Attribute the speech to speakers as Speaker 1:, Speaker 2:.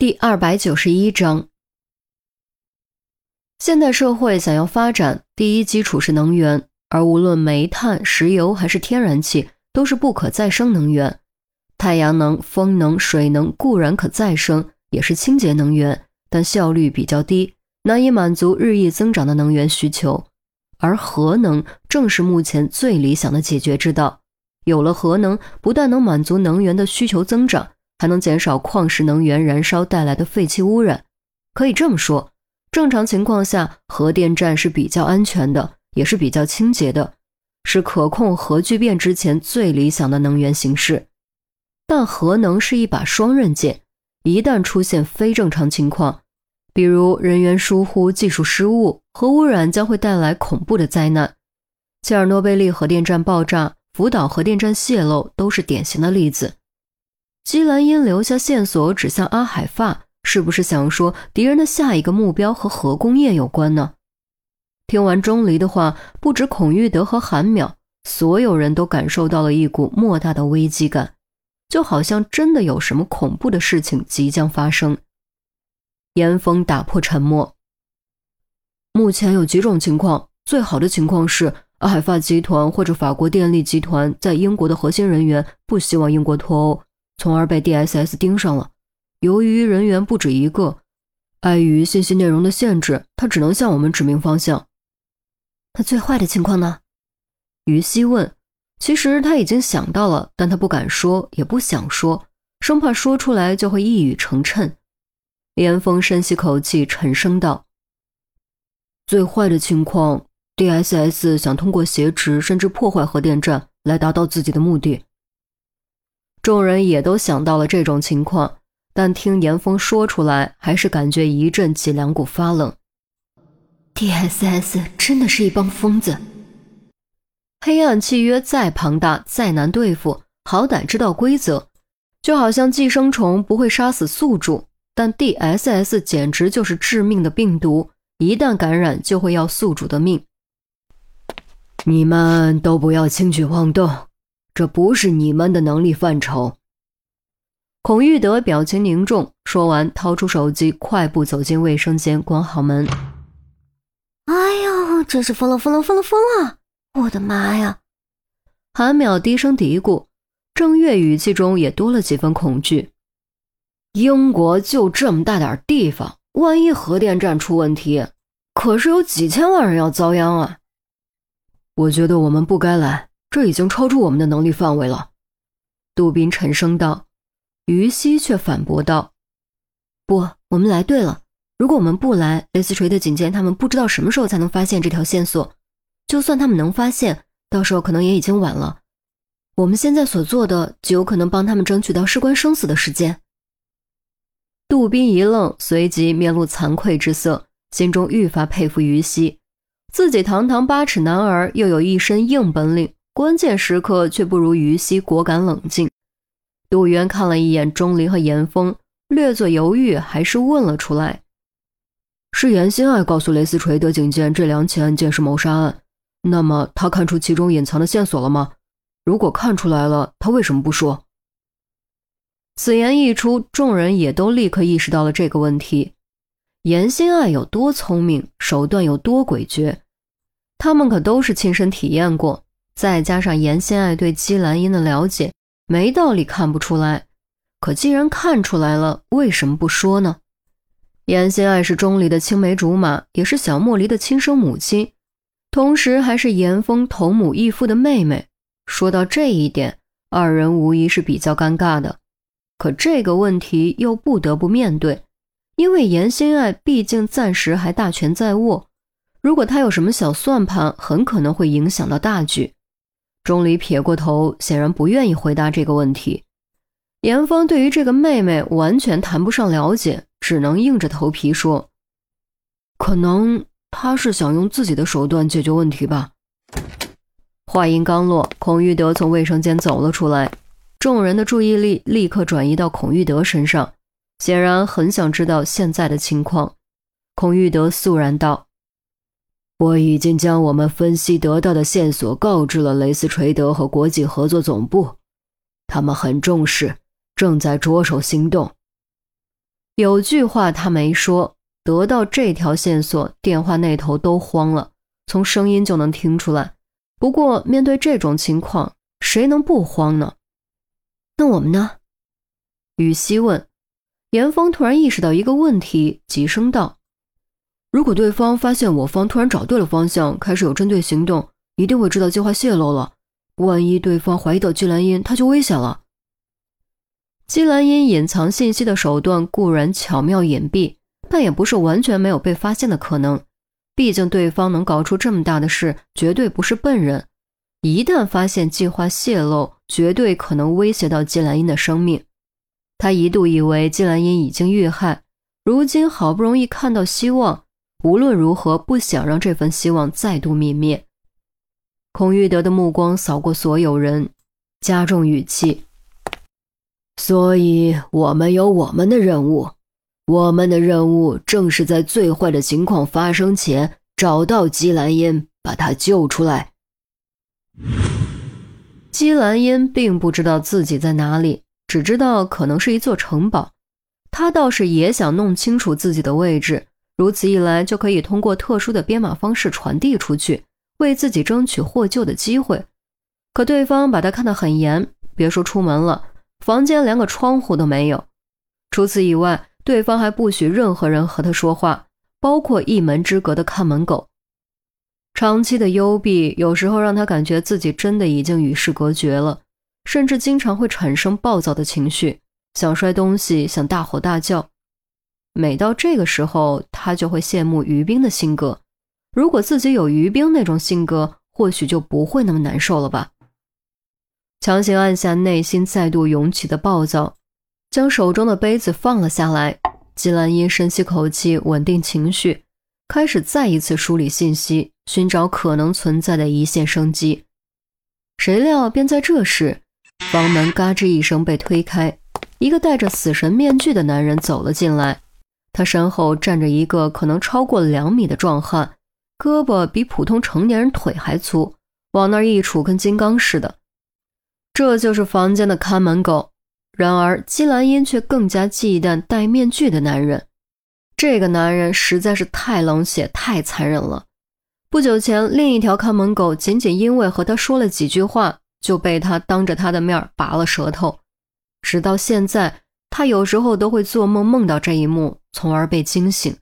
Speaker 1: 第二百九十一章，现代社会想要发展，第一基础是能源，而无论煤炭、石油还是天然气，都是不可再生能源。太阳能、风能、水能固然可再生，也是清洁能源，但效率比较低，难以满足日益增长的能源需求。而核能正是目前最理想的解决之道。有了核能，不但能满足能源的需求增长。还能减少矿石能源燃烧带来的废气污染。可以这么说，正常情况下，核电站是比较安全的，也是比较清洁的，是可控核聚变之前最理想的能源形式。但核能是一把双刃剑，一旦出现非正常情况，比如人员疏忽、技术失误，核污染将会带来恐怖的灾难。切尔诺贝利核电站爆炸、福岛核电站泄漏都是典型的例子。基兰因留下线索指向阿海发，是不是想说敌人的下一个目标和核工业有关呢？听完钟离的话，不止孔玉德和韩淼，所有人都感受到了一股莫大的危机感，就好像真的有什么恐怖的事情即将发生。严峰打破沉默：“目前有几种情况，最好的情况是阿海发集团或者法国电力集团在英国的核心人员不希望英国脱欧。”从而被 DSS 盯上了。由于人员不止一个，碍于信息内容的限制，他只能向我们指明方向。
Speaker 2: 那最坏的情况呢？
Speaker 1: 于西问。其实他已经想到了，但他不敢说，也不想说，生怕说出来就会一语成谶。严峰深吸口气，沉声道：“最坏的情况，DSS 想通过挟持甚至破坏核电站来达到自己的目的。”众人也都想到了这种情况，但听严峰说出来，还是感觉一阵脊梁骨发冷。
Speaker 2: D.S.S 真的是一帮疯子。
Speaker 1: 黑暗契约再庞大、再难对付，好歹知道规则。就好像寄生虫不会杀死宿主，但 D.S.S 简直就是致命的病毒，一旦感染就会要宿主的命。
Speaker 3: 你们都不要轻举妄动。这不是你们的能力范畴。
Speaker 1: 孔玉德表情凝重，说完，掏出手机，快步走进卫生间，关好门。
Speaker 2: 哎呦，真是疯了，疯了，疯了，疯了！我的妈呀！
Speaker 1: 韩淼低声嘀咕，郑月语气中也多了几分恐惧。
Speaker 3: 英国就这么大点地方，万一核电站出问题，可是有几千万人要遭殃啊！
Speaker 1: 我觉得我们不该来。这已经超出我们的能力范围了，杜宾沉声道。于西却反驳道：“
Speaker 2: 不，我们来对了。如果我们不来，雷斯垂的警监他们不知道什么时候才能发现这条线索。就算他们能发现，到时候可能也已经晚了。我们现在所做的，极有可能帮他们争取到事关生死的时间。”
Speaker 1: 杜宾一愣，随即面露惭愧之色，心中愈发佩服于西，自己堂堂八尺男儿，又有一身硬本领。关键时刻却不如于西果敢冷静。杜渊看了一眼钟离和严峰，略作犹豫，还是问了出来：“
Speaker 3: 是严心爱告诉雷斯垂德警监这两起案件是谋杀案，那么他看出其中隐藏的线索了吗？如果看出来了，他为什么不说？”
Speaker 1: 此言一出，众人也都立刻意识到了这个问题：严心爱有多聪明，手段有多诡谲，他们可都是亲身体验过。再加上严心爱对姬兰英的了解，没道理看不出来。可既然看出来了，为什么不说呢？严心爱是钟离的青梅竹马，也是小莫离的亲生母亲，同时还是严峰同母异父的妹妹。说到这一点，二人无疑是比较尴尬的。可这个问题又不得不面对，因为严心爱毕竟暂时还大权在握，如果他有什么小算盘，很可能会影响到大局。钟离撇过头，显然不愿意回答这个问题。严峰对于这个妹妹完全谈不上了解，只能硬着头皮说：“
Speaker 3: 可能他是想用自己的手段解决问题吧。”
Speaker 1: 话音刚落，孔玉德从卫生间走了出来，众人的注意力立刻转移到孔玉德身上，显然很想知道现在的情况。孔玉德肃然道。
Speaker 3: 我已经将我们分析得到的线索告知了雷斯垂德和国际合作总部，他们很重视，正在着手行动。
Speaker 1: 有句话他没说，得到这条线索，电话那头都慌了，从声音就能听出来。不过面对这种情况，谁能不慌呢？
Speaker 2: 那我们呢？
Speaker 1: 雨熙问。严峰突然意识到一个问题，急声道：“
Speaker 3: 如果对方发现我方突然找对了方向，开始有针对行动，一定会知道计划泄露了。万一对方怀疑到季兰英，他就危险了。”
Speaker 1: 季兰英隐藏信息的手段固然巧妙隐蔽，但也不是完全没有被发现的可能。毕竟对方能搞出这么大的事，绝对不是笨人。一旦发现计划泄露，绝对可能威胁到季兰英的生命。他一度以为季兰英已经遇害，如今好不容易看到希望，无论如何不想让这份希望再度泯灭。孔玉德的目光扫过所有人，加重语气：“
Speaker 4: 所以我们有我们的任务，我们的任务正是在最坏的情况发生前找到姬兰英，把她救出来。”
Speaker 1: 姬兰英并不知道自己在哪里。只知道可能是一座城堡，他倒是也想弄清楚自己的位置，如此一来就可以通过特殊的编码方式传递出去，为自己争取获救的机会。可对方把他看得很严，别说出门了，房间连个窗户都没有。除此以外，对方还不许任何人和他说话，包括一门之隔的看门狗。长期的幽闭，有时候让他感觉自己真的已经与世隔绝了。甚至经常会产生暴躁的情绪，想摔东西，想大吼大叫。每到这个时候，他就会羡慕于冰的性格。如果自己有于冰那种性格，或许就不会那么难受了吧。强行按下内心再度涌起的暴躁，将手中的杯子放了下来。季兰英深吸口气，稳定情绪，开始再一次梳理信息，寻找可能存在的一线生机。谁料，便在这时。房门嘎吱一声被推开，一个戴着死神面具的男人走了进来。他身后站着一个可能超过两米的壮汉，胳膊比普通成年人腿还粗，往那儿一杵跟金刚似的。这就是房间的看门狗。然而金兰英却更加忌惮戴面具的男人。这个男人实在是太冷血、太残忍了。不久前，另一条看门狗仅仅因为和他说了几句话。就被他当着他的面拔了舌头，直到现在，他有时候都会做梦梦到这一幕，从而被惊醒。